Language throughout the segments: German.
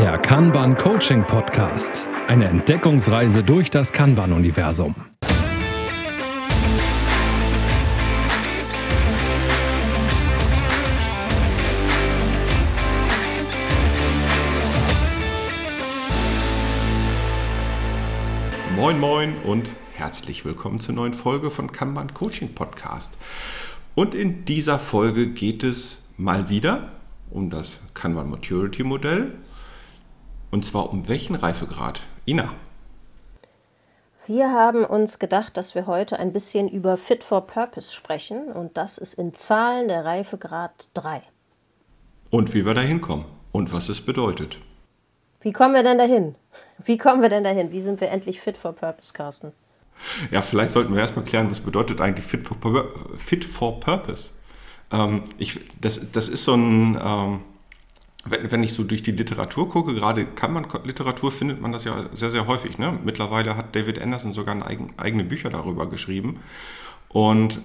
Der Kanban Coaching Podcast. Eine Entdeckungsreise durch das Kanban-Universum. Moin Moin und herzlich willkommen zur neuen Folge von Kanban Coaching Podcast. Und in dieser Folge geht es mal wieder um das Kanban Maturity Modell. Und zwar um welchen Reifegrad? Ina. Wir haben uns gedacht, dass wir heute ein bisschen über Fit for Purpose sprechen und das ist in Zahlen der Reifegrad 3. Und wie wir da hinkommen und was es bedeutet. Wie kommen wir denn dahin? Wie kommen wir denn dahin? Wie sind wir endlich fit for purpose, Carsten? Ja, vielleicht sollten wir erstmal klären, was bedeutet eigentlich fit for, fit for purpose? Ähm, ich, das, das ist so ein, ähm, wenn, wenn ich so durch die Literatur gucke, gerade kann man Literatur, findet man das ja sehr, sehr häufig. Ne? Mittlerweile hat David Anderson sogar eigen, eigene Bücher darüber geschrieben. Und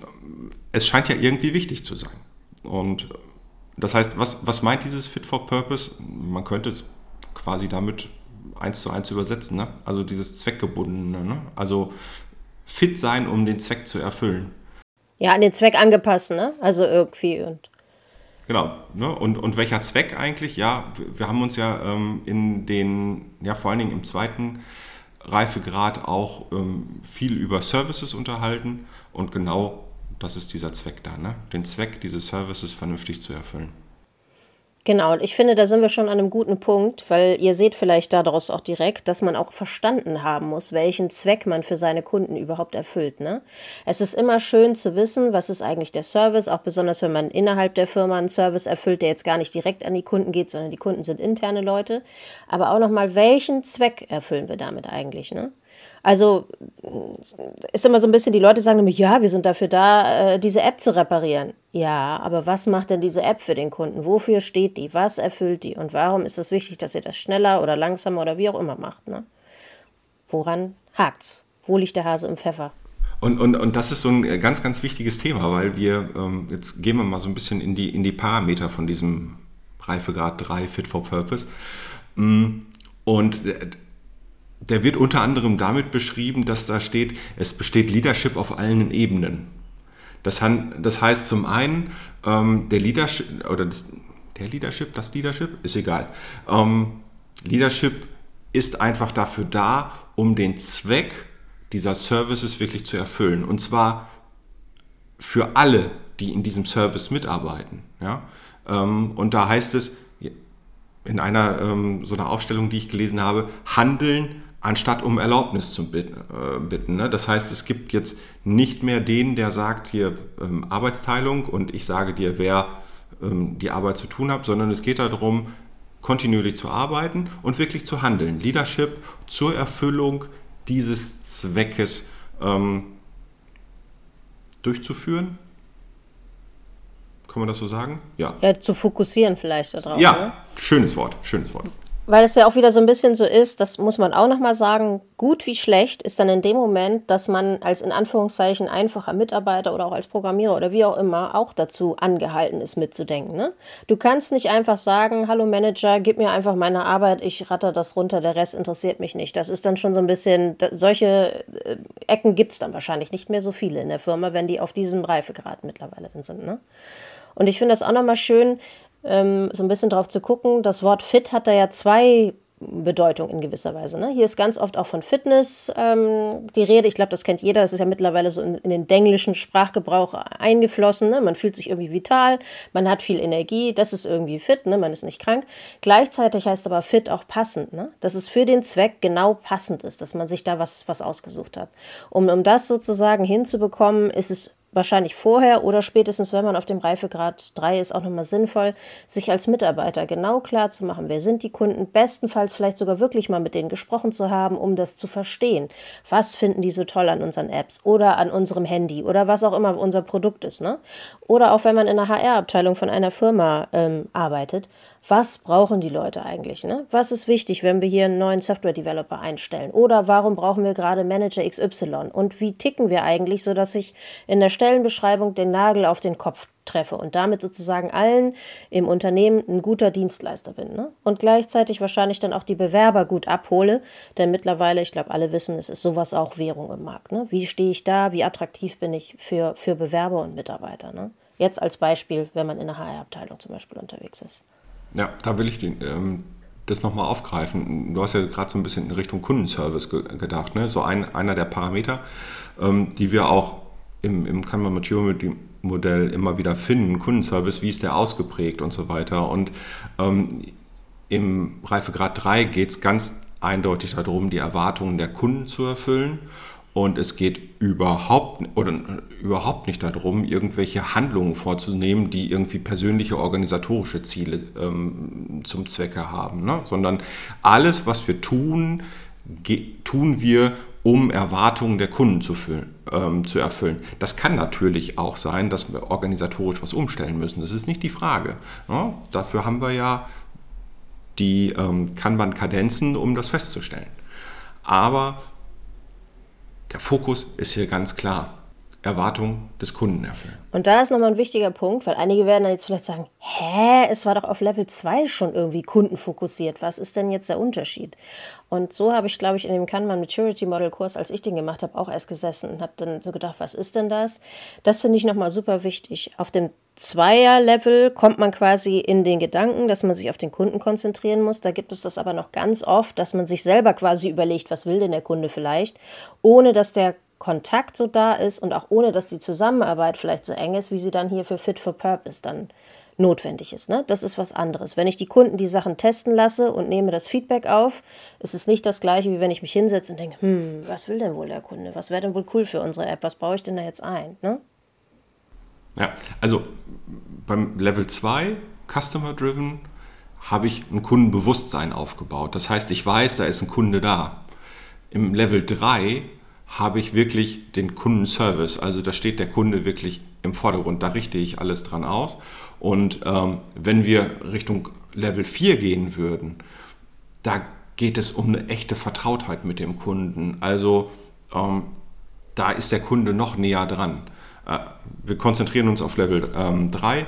es scheint ja irgendwie wichtig zu sein. Und das heißt, was, was meint dieses Fit for Purpose? Man könnte es quasi damit eins zu eins übersetzen. Ne? Also dieses Zweckgebundene. Ne? Also fit sein, um den Zweck zu erfüllen. Ja, an den Zweck angepasst, ne? Also irgendwie und. Genau. Ne? Und, und welcher Zweck eigentlich? Ja, wir haben uns ja ähm, in den, ja vor allen Dingen im zweiten Reifegrad auch ähm, viel über Services unterhalten und genau das ist dieser Zweck da, ne? den Zweck dieses Services vernünftig zu erfüllen. Genau, ich finde, da sind wir schon an einem guten Punkt, weil ihr seht vielleicht daraus auch direkt, dass man auch verstanden haben muss, welchen Zweck man für seine Kunden überhaupt erfüllt. Ne? Es ist immer schön zu wissen, was ist eigentlich der Service, auch besonders wenn man innerhalb der Firma einen Service erfüllt, der jetzt gar nicht direkt an die Kunden geht, sondern die Kunden sind interne Leute. Aber auch nochmal, welchen Zweck erfüllen wir damit eigentlich? Ne? Also ist immer so ein bisschen, die Leute sagen nämlich, ja, wir sind dafür da, äh, diese App zu reparieren. Ja, aber was macht denn diese App für den Kunden? Wofür steht die? Was erfüllt die? Und warum ist es wichtig, dass ihr das schneller oder langsamer oder wie auch immer macht? Ne? Woran hakt's? Wo liegt der Hase im Pfeffer? Und, und, und das ist so ein ganz, ganz wichtiges Thema, weil wir, ähm, jetzt gehen wir mal so ein bisschen in die, in die Parameter von diesem Reifegrad 3 Fit for Purpose. Mm, und der wird unter anderem damit beschrieben, dass da steht, es besteht Leadership auf allen Ebenen. Das, das heißt zum einen, ähm, der Leadership, oder das, der Leadership, das Leadership, ist egal. Ähm, Leadership ist einfach dafür da, um den Zweck dieser Services wirklich zu erfüllen. Und zwar für alle, die in diesem Service mitarbeiten. Ja? Ähm, und da heißt es in einer ähm, so einer Aufstellung, die ich gelesen habe, handeln anstatt um Erlaubnis zu äh, bitten. Ne? Das heißt, es gibt jetzt nicht mehr den, der sagt hier ähm, Arbeitsteilung und ich sage dir, wer ähm, die Arbeit zu tun hat, sondern es geht darum, kontinuierlich zu arbeiten und wirklich zu handeln. Leadership zur Erfüllung dieses Zweckes ähm, durchzuführen. Kann man das so sagen? Ja. Ja, zu fokussieren vielleicht darauf. Ja, ne? schönes Wort, schönes Wort weil es ja auch wieder so ein bisschen so ist, das muss man auch nochmal sagen, gut wie schlecht ist dann in dem Moment, dass man als in Anführungszeichen einfacher Mitarbeiter oder auch als Programmierer oder wie auch immer auch dazu angehalten ist mitzudenken. Ne? Du kannst nicht einfach sagen, hallo Manager, gib mir einfach meine Arbeit, ich ratter das runter, der Rest interessiert mich nicht. Das ist dann schon so ein bisschen, solche äh, Ecken gibt es dann wahrscheinlich nicht mehr so viele in der Firma, wenn die auf diesem Reifegrad mittlerweile sind. Ne? Und ich finde das auch nochmal schön, ähm, so ein bisschen drauf zu gucken. Das Wort fit hat da ja zwei Bedeutung in gewisser Weise. Ne? Hier ist ganz oft auch von Fitness ähm, die Rede. Ich glaube, das kennt jeder. Das ist ja mittlerweile so in, in den englischen Sprachgebrauch eingeflossen. Ne? Man fühlt sich irgendwie vital, man hat viel Energie, das ist irgendwie fit, ne? man ist nicht krank. Gleichzeitig heißt aber fit auch passend, ne? dass es für den Zweck genau passend ist, dass man sich da was, was ausgesucht hat. Um, um das sozusagen hinzubekommen, ist es wahrscheinlich vorher oder spätestens, wenn man auf dem Reifegrad 3 ist, auch nochmal sinnvoll, sich als Mitarbeiter genau klar zu machen, wer sind die Kunden, bestenfalls vielleicht sogar wirklich mal mit denen gesprochen zu haben, um das zu verstehen. Was finden die so toll an unseren Apps oder an unserem Handy oder was auch immer unser Produkt ist. Ne? Oder auch wenn man in einer HR-Abteilung von einer Firma ähm, arbeitet, was brauchen die Leute eigentlich? Ne? Was ist wichtig, wenn wir hier einen neuen Software-Developer einstellen? Oder warum brauchen wir gerade Manager XY? Und wie ticken wir eigentlich, sodass ich in der Stellenbeschreibung den Nagel auf den Kopf treffe und damit sozusagen allen im Unternehmen ein guter Dienstleister bin. Ne? Und gleichzeitig wahrscheinlich dann auch die Bewerber gut abhole, denn mittlerweile, ich glaube, alle wissen, es ist sowas auch Währung im Markt. Ne? Wie stehe ich da? Wie attraktiv bin ich für, für Bewerber und Mitarbeiter? Ne? Jetzt als Beispiel, wenn man in der HR-Abteilung zum Beispiel unterwegs ist. Ja, da will ich den, ähm, das nochmal aufgreifen. Du hast ja gerade so ein bisschen in Richtung Kundenservice ge gedacht. Ne? So ein, einer der Parameter, ähm, die wir auch im, im Kanban Maturity Modell immer wieder finden. Kundenservice, wie ist der ausgeprägt und so weiter. Und ähm, im Reifegrad 3 geht es ganz eindeutig darum, die Erwartungen der Kunden zu erfüllen. Und es geht überhaupt, oder, überhaupt nicht darum, irgendwelche Handlungen vorzunehmen, die irgendwie persönliche organisatorische Ziele ähm, zum Zwecke haben, ne? sondern alles, was wir tun, tun wir, um Erwartungen der Kunden zu, füllen, ähm, zu, erfüllen. Das kann natürlich auch sein, dass wir organisatorisch was umstellen müssen. Das ist nicht die Frage. Ne? Dafür haben wir ja die ähm, Kanban-Kadenzen, um das festzustellen. Aber der Fokus ist hier ganz klar. Erwartung des Kunden erfüllen. Und da ist nochmal ein wichtiger Punkt, weil einige werden dann jetzt vielleicht sagen, hä, es war doch auf Level 2 schon irgendwie kundenfokussiert. Was ist denn jetzt der Unterschied? Und so habe ich, glaube ich, in dem Kanban Maturity Model Kurs, als ich den gemacht habe, auch erst gesessen und habe dann so gedacht, was ist denn das? Das finde ich nochmal super wichtig. Auf dem Zweier-Level kommt man quasi in den Gedanken, dass man sich auf den Kunden konzentrieren muss. Da gibt es das aber noch ganz oft, dass man sich selber quasi überlegt, was will denn der Kunde vielleicht, ohne dass der Kontakt so da ist und auch ohne, dass die Zusammenarbeit vielleicht so eng ist, wie sie dann hier für Fit for Purpose dann notwendig ist. Ne? Das ist was anderes. Wenn ich die Kunden die Sachen testen lasse und nehme das Feedback auf, ist es nicht das gleiche, wie wenn ich mich hinsetze und denke, hm, was will denn wohl der Kunde? Was wäre denn wohl cool für unsere App? Was baue ich denn da jetzt ein? Ne? Ja, also beim Level 2, Customer Driven, habe ich ein Kundenbewusstsein aufgebaut. Das heißt, ich weiß, da ist ein Kunde da. Im Level 3 habe ich wirklich den Kundenservice. Also da steht der Kunde wirklich im Vordergrund. Da richte ich alles dran aus. Und ähm, wenn wir Richtung Level 4 gehen würden, da geht es um eine echte Vertrautheit mit dem Kunden. Also ähm, da ist der Kunde noch näher dran. Äh, wir konzentrieren uns auf Level ähm, 3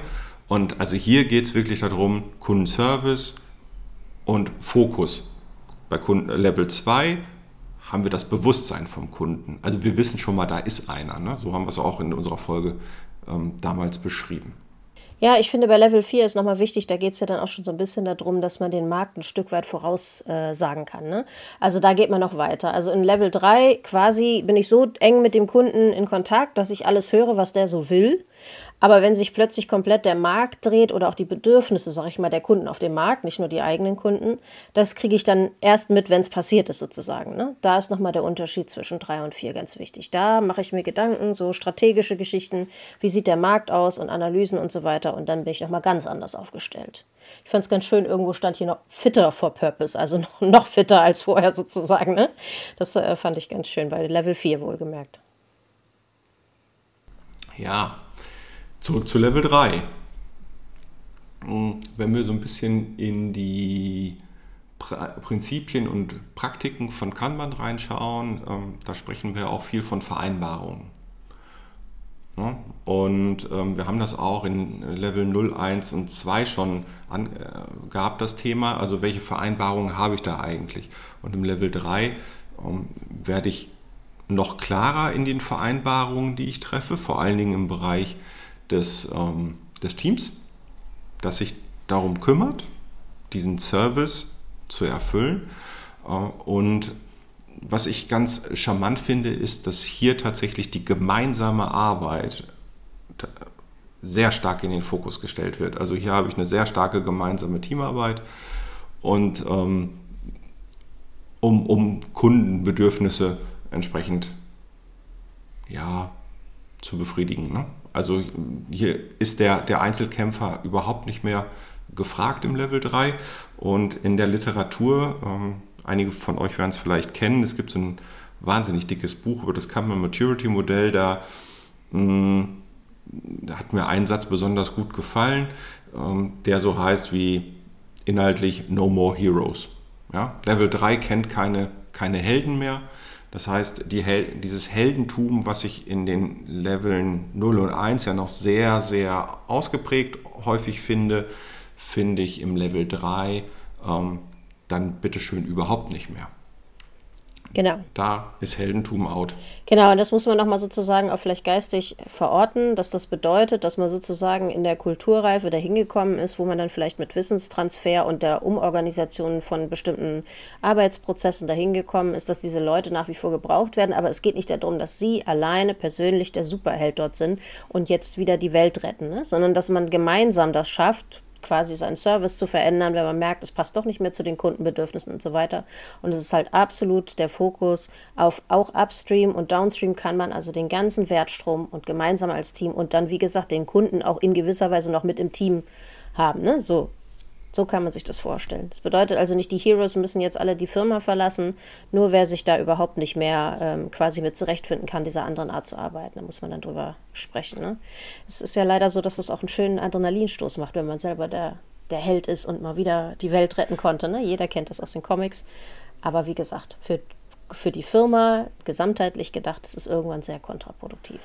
und also hier geht es wirklich darum, Kundenservice und Fokus. Bei Kunden, Level 2 haben wir das Bewusstsein vom Kunden. Also wir wissen schon mal, da ist einer. Ne? So haben wir es auch in unserer Folge ähm, damals beschrieben. Ja, ich finde bei Level 4 ist nochmal wichtig, da geht es ja dann auch schon so ein bisschen darum, dass man den Markt ein Stück weit voraussagen äh, kann. Ne? Also da geht man noch weiter. Also in Level 3 quasi bin ich so eng mit dem Kunden in Kontakt, dass ich alles höre, was der so will. Aber wenn sich plötzlich komplett der Markt dreht oder auch die Bedürfnisse, sag ich mal, der Kunden auf dem Markt, nicht nur die eigenen Kunden, das kriege ich dann erst mit, wenn es passiert ist sozusagen. Ne? Da ist nochmal der Unterschied zwischen drei und vier ganz wichtig. Da mache ich mir Gedanken, so strategische Geschichten, wie sieht der Markt aus und Analysen und so weiter und dann bin ich nochmal ganz anders aufgestellt. Ich fand es ganz schön, irgendwo stand hier noch fitter for purpose, also noch, fitter als vorher sozusagen. Ne? Das äh, fand ich ganz schön, bei Level 4 wohlgemerkt. Ja, Zurück zu Level 3. Hm, wenn wir so ein bisschen in die Prinzipien und Praktiken von Kanban reinschauen, ähm, da sprechen wir auch viel von Vereinbarungen. Und ähm, wir haben das auch in Level 0, 1 und 2 schon an, äh, gehabt, das Thema. Also welche Vereinbarungen habe ich da eigentlich? Und im Level 3 ähm, werde ich noch klarer in den Vereinbarungen, die ich treffe, vor allen Dingen im Bereich des, ähm, des Teams, das sich darum kümmert, diesen Service zu erfüllen. Äh, und was ich ganz charmant finde, ist, dass hier tatsächlich die gemeinsame Arbeit sehr stark in den Fokus gestellt wird. Also hier habe ich eine sehr starke gemeinsame Teamarbeit und ähm, um, um Kundenbedürfnisse entsprechend ja, zu befriedigen. Ne? Also hier ist der, der Einzelkämpfer überhaupt nicht mehr gefragt im Level 3. Und in der Literatur, ähm, einige von euch werden es vielleicht kennen, es gibt so ein wahnsinnig dickes Buch über das Kanban Maturity Modell, da, mh, mm, da, hat mir ein Satz besonders gut gefallen, ähm, der so heißt wie, inhaltlich No More Heroes. Ja? Level 3 kennt keine, keine Helden mehr. Das heißt, die Hel dieses Heldentum, was ich in den Leveln 0 und 1 ja noch sehr, sehr ausgeprägt häufig finde, finde ich im Level 3 ähm, dann bitteschön überhaupt nicht mehr. Genau. Da ist Heldentum out. Genau, und das muss man nochmal sozusagen auch vielleicht geistig verorten, dass das bedeutet, dass man sozusagen in der Kulturreife dahin gekommen ist, wo man dann vielleicht mit Wissenstransfer und der Umorganisation von bestimmten Arbeitsprozessen dahin gekommen ist, dass diese Leute nach wie vor gebraucht werden. Aber es geht nicht darum, dass sie alleine persönlich der Superheld dort sind und jetzt wieder die Welt retten, ne? sondern dass man gemeinsam das schafft, quasi seinen Service zu verändern, wenn man merkt, es passt doch nicht mehr zu den Kundenbedürfnissen und so weiter. Und es ist halt absolut der Fokus auf auch Upstream und Downstream kann man also den ganzen Wertstrom und gemeinsam als Team und dann, wie gesagt, den Kunden auch in gewisser Weise noch mit im Team haben. Ne? So, so kann man sich das vorstellen. Das bedeutet also nicht, die Heroes müssen jetzt alle die Firma verlassen, nur wer sich da überhaupt nicht mehr ähm, quasi mit zurechtfinden kann, dieser anderen Art zu arbeiten. Da muss man dann drüber sprechen. Ne? Es ist ja leider so, dass es auch einen schönen Adrenalinstoß macht, wenn man selber der, der Held ist und mal wieder die Welt retten konnte. Ne? Jeder kennt das aus den Comics. Aber wie gesagt, für, für die Firma gesamtheitlich gedacht, ist es irgendwann sehr kontraproduktiv.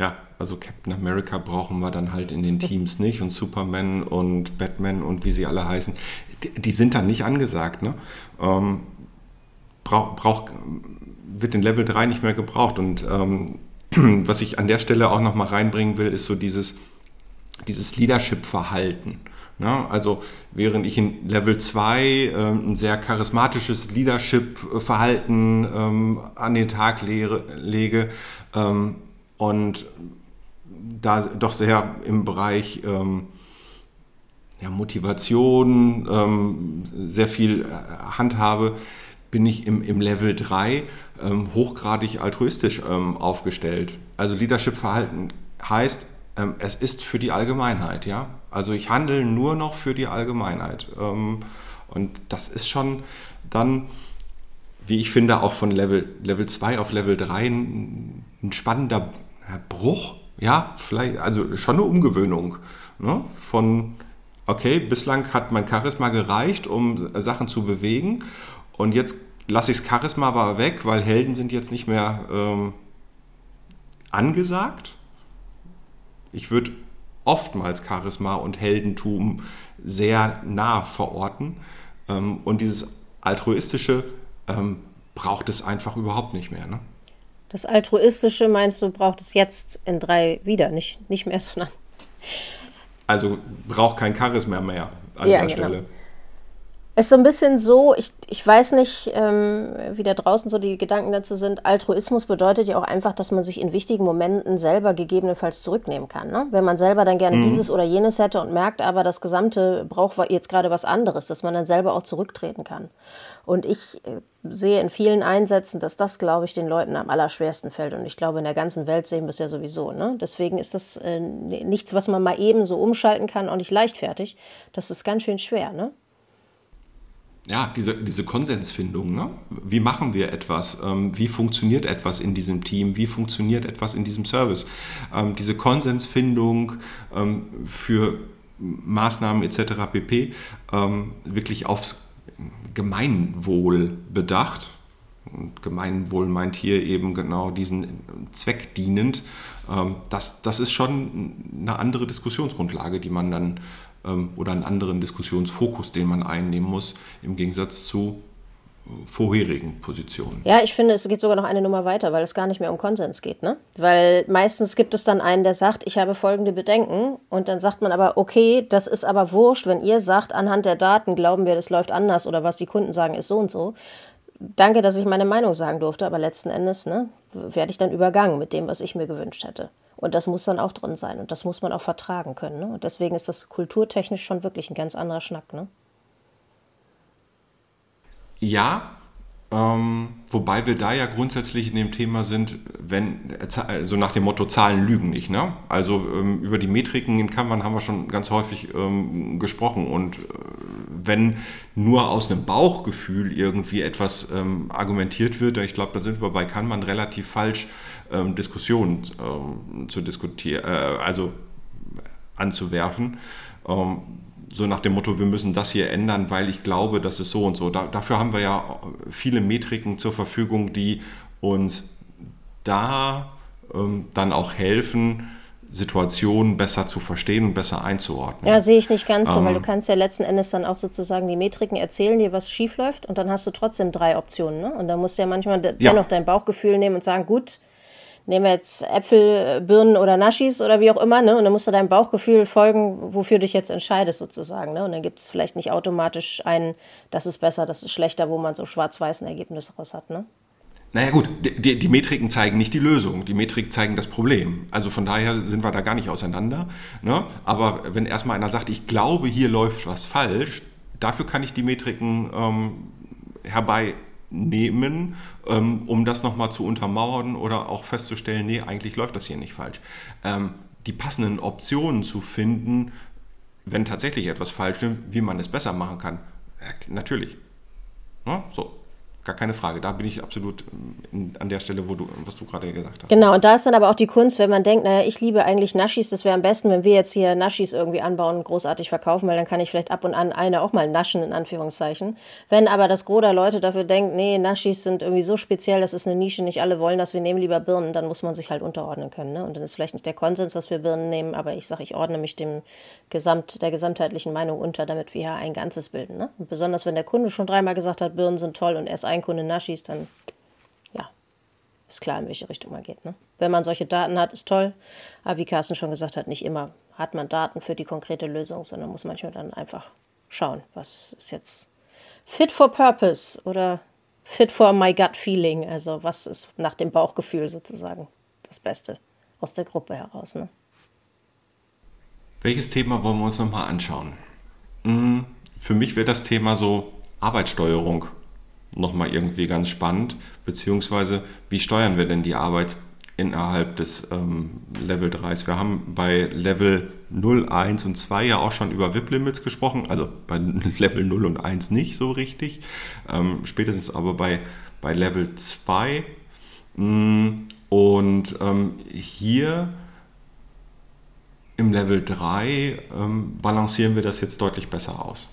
Ja, also Captain America brauchen wir dann halt in den Teams nicht und Superman und Batman und wie sie alle heißen, die, die sind dann nicht angesagt. Ne? Ähm, brauch, brauch, wird in Level 3 nicht mehr gebraucht und ähm, was ich an der Stelle auch nochmal reinbringen will, ist so dieses, dieses Leadership-Verhalten. Ne? Also während ich in Level 2 äh, ein sehr charismatisches Leadership-Verhalten ähm, an den Tag lehre, lege, ähm, und da doch sehr im Bereich ähm, ja, Motivation ähm, sehr viel äh, handhabe, bin ich im, im Level 3 ähm, hochgradig altruistisch ähm, aufgestellt. Also Leadership-Verhalten heißt, ähm, es ist für die Allgemeinheit. Ja? Also ich handle nur noch für die Allgemeinheit. Ähm, und das ist schon dann, wie ich finde, auch von Level, Level 2 auf Level 3 ein, ein spannender Bruch, ja, vielleicht, also schon eine Umgewöhnung ne? von, okay, bislang hat mein Charisma gereicht, um Sachen zu bewegen und jetzt lasse ich das Charisma aber weg, weil Helden sind jetzt nicht mehr ähm, angesagt. Ich würde oftmals Charisma und Heldentum sehr nah verorten ähm, und dieses altruistische ähm, braucht es einfach überhaupt nicht mehr. Ne? Das Altruistische meinst du, braucht es jetzt in drei wieder, nicht, nicht mehr, sondern. Also braucht kein Charisma mehr an ja, der genau. Stelle. Es ist so ein bisschen so, ich, ich weiß nicht, ähm, wie da draußen so die Gedanken dazu sind. Altruismus bedeutet ja auch einfach, dass man sich in wichtigen Momenten selber gegebenenfalls zurücknehmen kann. Ne? Wenn man selber dann gerne mhm. dieses oder jenes hätte und merkt, aber das Gesamte braucht jetzt gerade was anderes, dass man dann selber auch zurücktreten kann. Und ich äh, sehe in vielen Einsätzen, dass das, glaube ich, den Leuten am allerschwersten fällt. Und ich glaube, in der ganzen Welt sehen wir es ja sowieso. Ne? Deswegen ist das äh, nichts, was man mal eben so umschalten kann, auch nicht leichtfertig. Das ist ganz schön schwer. Ne? Ja, diese, diese Konsensfindung. Ne? Wie machen wir etwas? Ähm, wie funktioniert etwas in diesem Team? Wie funktioniert etwas in diesem Service? Ähm, diese Konsensfindung ähm, für Maßnahmen etc. pp. Ähm, wirklich aufs Gemeinwohl bedacht. Und Gemeinwohl meint hier eben genau diesen Zweck dienend. Ähm, das, das ist schon eine andere Diskussionsgrundlage, die man dann oder einen anderen Diskussionsfokus, den man einnehmen muss, im Gegensatz zu äh, vorherigen Positionen. Ja, ich finde, es geht sogar noch eine Nummer weiter, weil es gar nicht mehr um Konsens geht. Ne? Weil meistens gibt es dann einen, der sagt, ich habe folgende Bedenken und dann sagt man aber, okay, das ist aber wurscht, wenn ihr sagt, anhand der Daten glauben wir, das läuft anders oder was die Kunden sagen, ist so und so. Danke, dass ich meine Meinung sagen durfte, aber letzten Endes ne, werde ich dann übergangen mit dem, was ich mir gewünscht hätte. Und das muss dann auch drin sein und das muss man auch vertragen können. Ne? Und deswegen ist das kulturtechnisch schon wirklich ein ganz anderer Schnack. Ne? Ja, ähm, wobei wir da ja grundsätzlich in dem Thema sind, wenn, also nach dem Motto Zahlen lügen nicht. Ne? Also ähm, über die Metriken in Kanban haben wir schon ganz häufig ähm, gesprochen. Und äh, wenn nur aus einem Bauchgefühl irgendwie etwas ähm, argumentiert wird, ich glaube, da sind wir bei Kanban relativ falsch ähm, Diskussionen ähm, zu diskutieren, äh, also anzuwerfen. Ähm, so nach dem Motto, wir müssen das hier ändern, weil ich glaube, das ist so und so. Da, dafür haben wir ja viele Metriken zur Verfügung, die uns da ähm, dann auch helfen, Situationen besser zu verstehen und besser einzuordnen. Ja, sehe ich nicht ganz so, ähm, weil du kannst ja letzten Endes dann auch sozusagen die Metriken erzählen, dir was schief läuft und dann hast du trotzdem drei Optionen. Ne? Und dann musst du ja manchmal ja. dennoch dein Bauchgefühl nehmen und sagen, gut, nehmen wir jetzt Äpfel, Birnen oder Naschis oder wie auch immer, ne? Und dann musst du deinem Bauchgefühl folgen, wofür du dich jetzt entscheidest, sozusagen. Ne? Und dann gibt es vielleicht nicht automatisch einen, das ist besser, das ist schlechter, wo man so schwarz-weiß ein Ergebnis raus hat, ne? Naja gut, die, die, Metriken zeigen nicht die Lösung, die Metriken zeigen das Problem. Also von daher sind wir da gar nicht auseinander. Ne? Aber wenn erstmal einer sagt, ich glaube, hier läuft was falsch, dafür kann ich die Metriken ähm, herbeinehmen, ähm, um das nochmal zu untermauern oder auch festzustellen, nee, eigentlich läuft das hier nicht falsch. Ähm, die passenden Optionen zu finden, wenn tatsächlich etwas falsch ist, wie man es besser machen kann, ja, natürlich. Ne? So, gar keine Frage. Da bin ich absolut ähm, an der Stelle, wo du, was du gerade gesagt hast. Genau, und da ist dann aber auch die Kunst, wenn man denkt, naja, ich liebe eigentlich Naschis, das wäre am besten, wenn wir jetzt hier Naschis irgendwie anbauen und großartig verkaufen, weil dann kann ich vielleicht ab und an eine auch mal naschen, in Anführungszeichen. Wenn aber das Gros der Leute dafür denkt, nee, Naschis sind irgendwie so speziell, das ist eine Nische, nicht alle wollen das, wir nehmen lieber Birnen, dann muss man sich halt unterordnen können. Ne? Und dann ist vielleicht nicht der Konsens, dass wir Birnen nehmen, aber ich sage, ich ordne mich dem Gesamt, der gesamtheitlichen Meinung unter, damit wir ein Ganzes bilden. Ne? Und besonders, wenn der Kunde schon dreimal gesagt hat, Birnen sind toll und er ist ein Kunde Naschis, dann ja, ist klar, in welche Richtung man geht. Ne? Wenn man solche Daten hat, ist toll. Aber wie Carsten schon gesagt hat, nicht immer hat man Daten für die konkrete Lösung, sondern muss manchmal dann einfach schauen, was ist jetzt fit for purpose oder fit for my gut feeling. Also was ist nach dem Bauchgefühl sozusagen das Beste aus der Gruppe heraus. Ne? Welches Thema wollen wir uns nochmal anschauen? Hm, für mich wäre das Thema so Arbeitssteuerung nochmal irgendwie ganz spannend, beziehungsweise wie steuern wir denn die Arbeit innerhalb des ähm, Level 3s? Wir haben bei Level 0, 1 und 2 ja auch schon über VIP-Limits gesprochen, also bei Level 0 und 1 nicht so richtig, ähm, spätestens aber bei, bei Level 2. Mm, und ähm, hier im Level 3 ähm, balancieren wir das jetzt deutlich besser aus.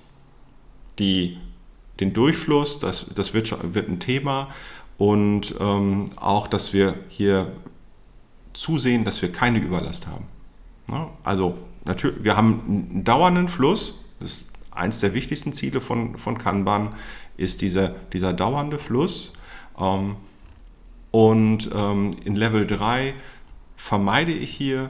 Die den Durchfluss, das, das wird, wird ein Thema und ähm, auch, dass wir hier zusehen, dass wir keine Überlast haben. Ja, also natürlich, wir haben einen dauernden Fluss, das ist eins der wichtigsten Ziele von, von Kanban, ist dieser, dieser dauernde Fluss. Ähm, und ähm, in Level 3 vermeide ich hier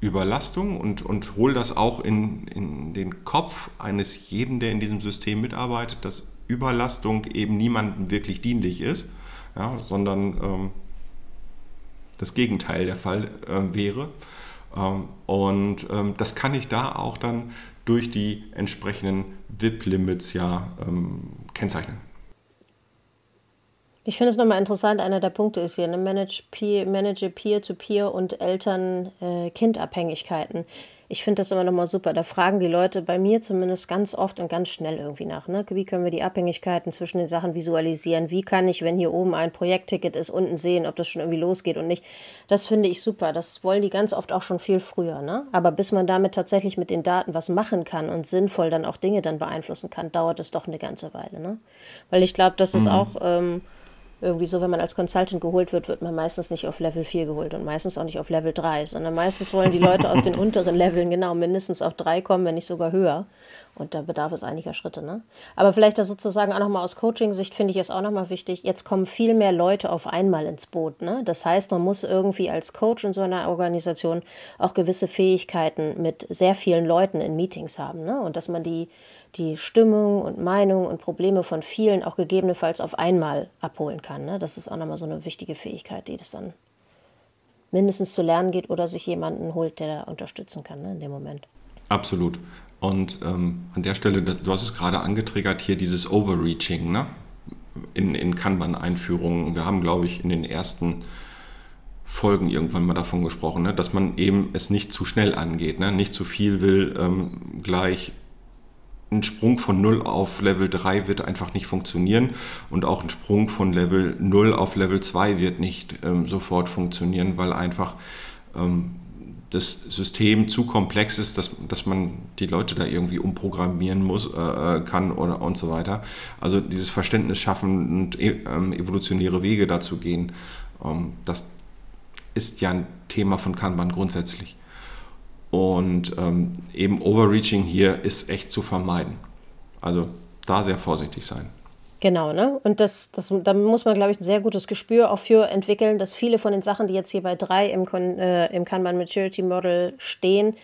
Überlastung und, und hole das auch in, in den Kopf eines jeden, der in diesem System mitarbeitet, dass Überlastung eben niemandem wirklich dienlich ist, ja, sondern ähm, das Gegenteil der Fall äh, wäre. Ähm, und ähm, das kann ich da auch dann durch die entsprechenden VIP-Limits ja ähm, kennzeichnen. Ich finde es nochmal interessant, einer der Punkte ist hier, ne? Manage Peer, manage Peer-to-Peer und Eltern-Kind-Abhängigkeiten. Äh, ich finde das immer nochmal super. Da fragen die Leute bei mir zumindest ganz oft und ganz schnell irgendwie nach. Ne? Wie können wir die Abhängigkeiten zwischen den Sachen visualisieren? Wie kann ich, wenn hier oben ein Projektticket ist, unten sehen, ob das schon irgendwie losgeht und nicht? Das finde ich super. Das wollen die ganz oft auch schon viel früher. Ne? Aber bis man damit tatsächlich mit den Daten was machen kann und sinnvoll dann auch Dinge dann beeinflussen kann, dauert es doch eine ganze Weile. Ne? Weil ich glaube, das ist mhm. auch. Ähm, irgendwie so, wenn man als Consultant geholt wird, wird man meistens nicht auf Level 4 geholt und meistens auch nicht auf Level 3, sondern meistens wollen die Leute aus den unteren Leveln genau mindestens auf 3 kommen, wenn nicht sogar höher. Und da bedarf es einiger Schritte. Ne? Aber vielleicht das sozusagen auch nochmal aus Coaching-Sicht finde ich es auch nochmal wichtig. Jetzt kommen viel mehr Leute auf einmal ins Boot. Ne? Das heißt, man muss irgendwie als Coach in so einer Organisation auch gewisse Fähigkeiten mit sehr vielen Leuten in Meetings haben. Ne? Und dass man die die Stimmung und Meinung und Probleme von vielen auch gegebenenfalls auf einmal abholen kann. Ne? Das ist auch nochmal so eine wichtige Fähigkeit, die das dann mindestens zu lernen geht oder sich jemanden holt, der da unterstützen kann ne, in dem Moment. Absolut. Und ähm, an der Stelle, du hast es gerade angetriggert, hier dieses Overreaching ne? in, in Kanban-Einführungen. Wir haben, glaube ich, in den ersten Folgen irgendwann mal davon gesprochen, ne? dass man eben es nicht zu schnell angeht, ne? nicht zu viel will, ähm, gleich ein Sprung von 0 auf Level 3 wird einfach nicht funktionieren und auch ein Sprung von Level 0 auf Level 2 wird nicht ähm, sofort funktionieren, weil einfach ähm, das System zu komplex ist, dass, dass man die Leute da irgendwie umprogrammieren muss, äh, äh kann oder und so weiter. Also dieses Verständnis schaffen und ähm, evolutionäre Wege dazu gehen, ähm, das ist ja ein Thema von Kanban grundsätzlich. Und ähm, eben Overreaching hier ist echt zu vermeiden. Also da sehr vorsichtig sein. Genau, ne? Und das, das, da muss man, glaube ich, ein sehr gutes Gespür auch für entwickeln, dass viele von den Sachen, die jetzt hier bei drei im, äh, im Kanban Maturity Model stehen,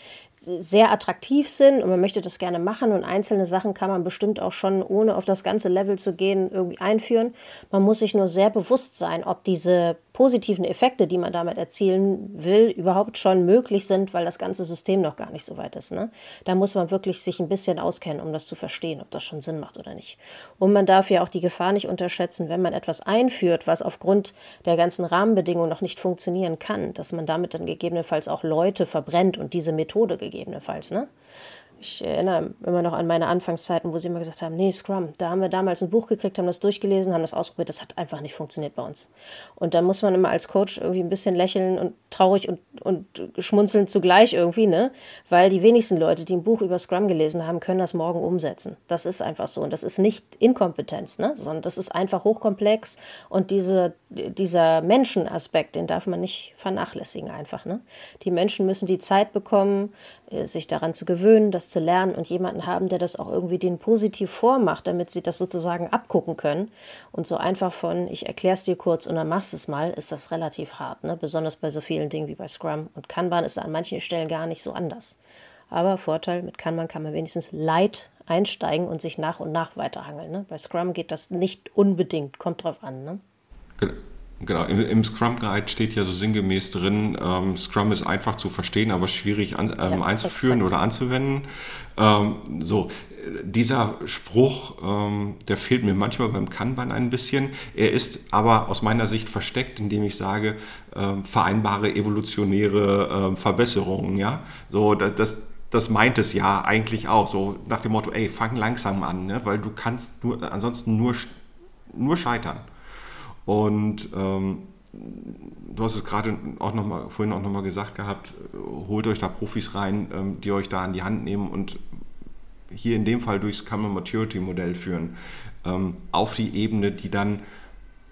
sehr attraktiv sind und man möchte das gerne machen und einzelne Sachen kann man bestimmt auch schon, ohne auf das ganze Level zu gehen, irgendwie einführen. Man muss sich nur sehr bewusst sein, ob diese positiven Effekte, die man damit erzielen will, überhaupt schon möglich sind, weil das ganze System noch gar nicht so weit ist. Ne? Da muss man wirklich sich ein bisschen auskennen, um das zu verstehen, ob das schon Sinn macht oder nicht. Und man darf ja auch die Gefahr nicht unterschätzen, wenn man etwas einführt, was aufgrund der ganzen Rahmenbedingungen noch nicht funktionieren kann, dass man damit dann gegebenenfalls auch Leute verbrennt und diese Methode gegebenenfalls. Ne? Ich erinnere immer noch an meine Anfangszeiten, wo sie immer gesagt haben, nee, Scrum, da haben wir damals ein Buch gekriegt, haben das durchgelesen, haben das ausprobiert, das hat einfach nicht funktioniert bei uns. Und da muss man immer als Coach irgendwie ein bisschen lächeln und traurig und, und schmunzeln zugleich irgendwie, ne? Weil die wenigsten Leute, die ein Buch über Scrum gelesen haben, können das morgen umsetzen. Das ist einfach so. Und das ist nicht Inkompetenz, ne? Sondern das ist einfach hochkomplex und diese, dieser Menschenaspekt, den darf man nicht vernachlässigen einfach, ne? Die Menschen müssen die Zeit bekommen, sich daran zu gewöhnen, das zu lernen und jemanden haben, der das auch irgendwie den positiv vormacht, damit sie das sozusagen abgucken können. Und so einfach von, ich erkläre es dir kurz und dann machst du es mal, ist das relativ hart, ne? besonders bei so vielen Dingen wie bei Scrum. Und Kanban ist an manchen Stellen gar nicht so anders. Aber Vorteil, mit Kanban kann man wenigstens light einsteigen und sich nach und nach weiterhangeln. Ne? Bei Scrum geht das nicht unbedingt, kommt drauf an. Ne? Genau, im, im, Scrum Guide steht ja so sinngemäß drin, ähm, Scrum ist einfach zu verstehen, aber schwierig an, ähm, ja, einzuführen exakt. oder anzuwenden. Ähm, so, dieser Spruch, ähm, der fehlt mir manchmal beim Kanban ein bisschen. Er ist aber aus meiner Sicht versteckt, indem ich sage, ähm, vereinbare evolutionäre ähm, Verbesserungen. Ja, so das, das meint es ja eigentlich auch, so nach dem Motto, ey, fang langsam an, ne? weil du kannst nur, ansonsten nur, nur scheitern. Und ähm, du hast es gerade auch noch mal, vorhin auch nochmal gesagt gehabt, holt euch da Profis rein, ähm, die euch da an die Hand nehmen und hier in dem Fall durchs Common Maturity Modell führen, ähm, auf die Ebene, die dann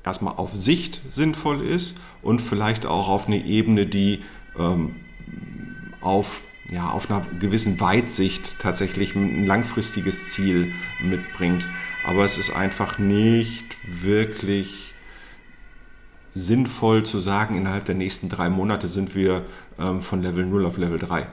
erstmal auf Sicht sinnvoll ist und vielleicht auch auf eine Ebene, die ähm, auf, ja, auf einer gewissen Weitsicht tatsächlich ein langfristiges Ziel mitbringt. Aber es ist einfach nicht wirklich sinnvoll zu sagen, innerhalb der nächsten drei Monate sind wir ähm, von Level 0 auf Level 3.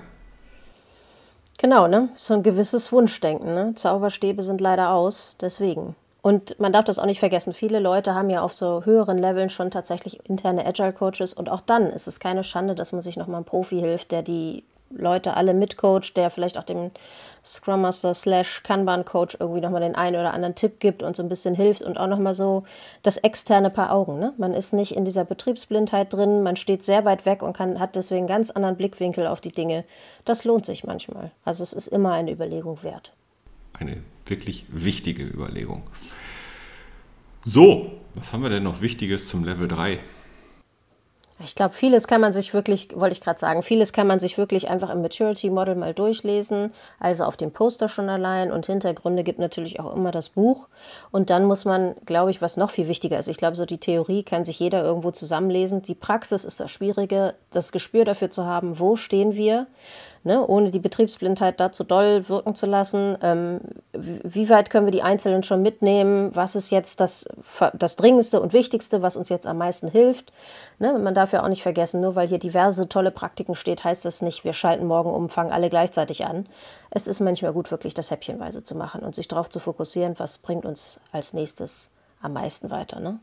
Genau, ne? So ein gewisses Wunschdenken, ne? Zauberstäbe sind leider aus, deswegen. Und man darf das auch nicht vergessen, viele Leute haben ja auf so höheren Leveln schon tatsächlich interne Agile Coaches und auch dann ist es keine Schande, dass man sich nochmal einen Profi hilft, der die Leute alle mitcoacht, der vielleicht auch dem Scrum Master slash Kanban Coach irgendwie nochmal den einen oder anderen Tipp gibt und so ein bisschen hilft und auch nochmal so das externe Paar Augen. Ne? Man ist nicht in dieser Betriebsblindheit drin, man steht sehr weit weg und kann, hat deswegen ganz anderen Blickwinkel auf die Dinge. Das lohnt sich manchmal. Also es ist immer eine Überlegung wert. Eine wirklich wichtige Überlegung. So, was haben wir denn noch Wichtiges zum Level 3? Ich glaube, vieles kann man sich wirklich, wollte ich gerade sagen, vieles kann man sich wirklich einfach im Maturity Model mal durchlesen, also auf dem Poster schon allein und Hintergründe gibt natürlich auch immer das Buch. Und dann muss man, glaube ich, was noch viel wichtiger ist, ich glaube, so die Theorie kann sich jeder irgendwo zusammenlesen. Die Praxis ist das Schwierige, das Gespür dafür zu haben, wo stehen wir ne, ohne die Betriebsblindheit da zu doll wirken zu lassen. Ähm, wie weit können wir die Einzelnen schon mitnehmen? Was ist jetzt das, das Dringendste und Wichtigste, was uns jetzt am meisten hilft? Ne, man darf ja auch nicht vergessen, nur weil hier diverse tolle Praktiken steht, heißt das nicht, wir schalten morgen um, fangen alle gleichzeitig an. Es ist manchmal gut, wirklich das häppchenweise zu machen und sich darauf zu fokussieren, was bringt uns als nächstes am meisten weiter. Ne?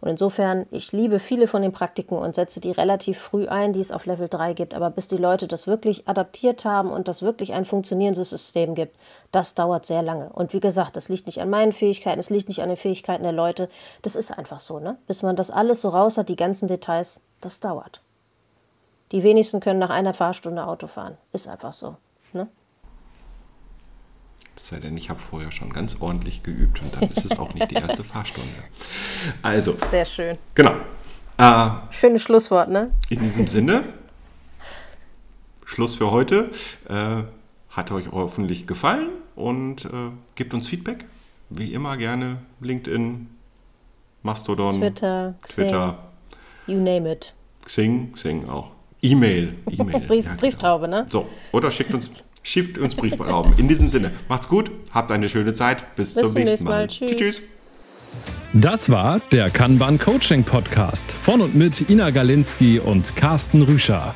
Und insofern, ich liebe viele von den Praktiken und setze die relativ früh ein, die es auf Level 3 gibt. Aber bis die Leute das wirklich adaptiert haben und das wirklich ein funktionierendes System gibt, das dauert sehr lange. Und wie gesagt, das liegt nicht an meinen Fähigkeiten, es liegt nicht an den Fähigkeiten der Leute. Das ist einfach so, ne? Bis man das alles so raus hat, die ganzen Details, das dauert. Die wenigsten können nach einer Fahrstunde Auto fahren. Ist einfach so. Ne? Es sei denn, ich habe vorher schon ganz ordentlich geübt und dann ist es auch nicht die erste Fahrstunde. Also. Sehr schön. Genau. Äh, Schönes Schlusswort, ne? In diesem Sinne Schluss für heute. Äh, hat euch hoffentlich gefallen und äh, gebt uns Feedback. Wie immer gerne LinkedIn, Mastodon, Twitter, Twitter, you name it. Xing, Xing auch. E-Mail, E-Mail. Brief, ja, genau. Brieftaube, ne? So, oder schickt uns, schiebt uns Briefbalauben. In diesem Sinne, macht's gut, habt eine schöne Zeit. Bis, Bis zum nächsten Mal. Mal. Tschüss. tschüss. Das war der Kanban Coaching Podcast von und mit Ina Galinski und Carsten Rüscher.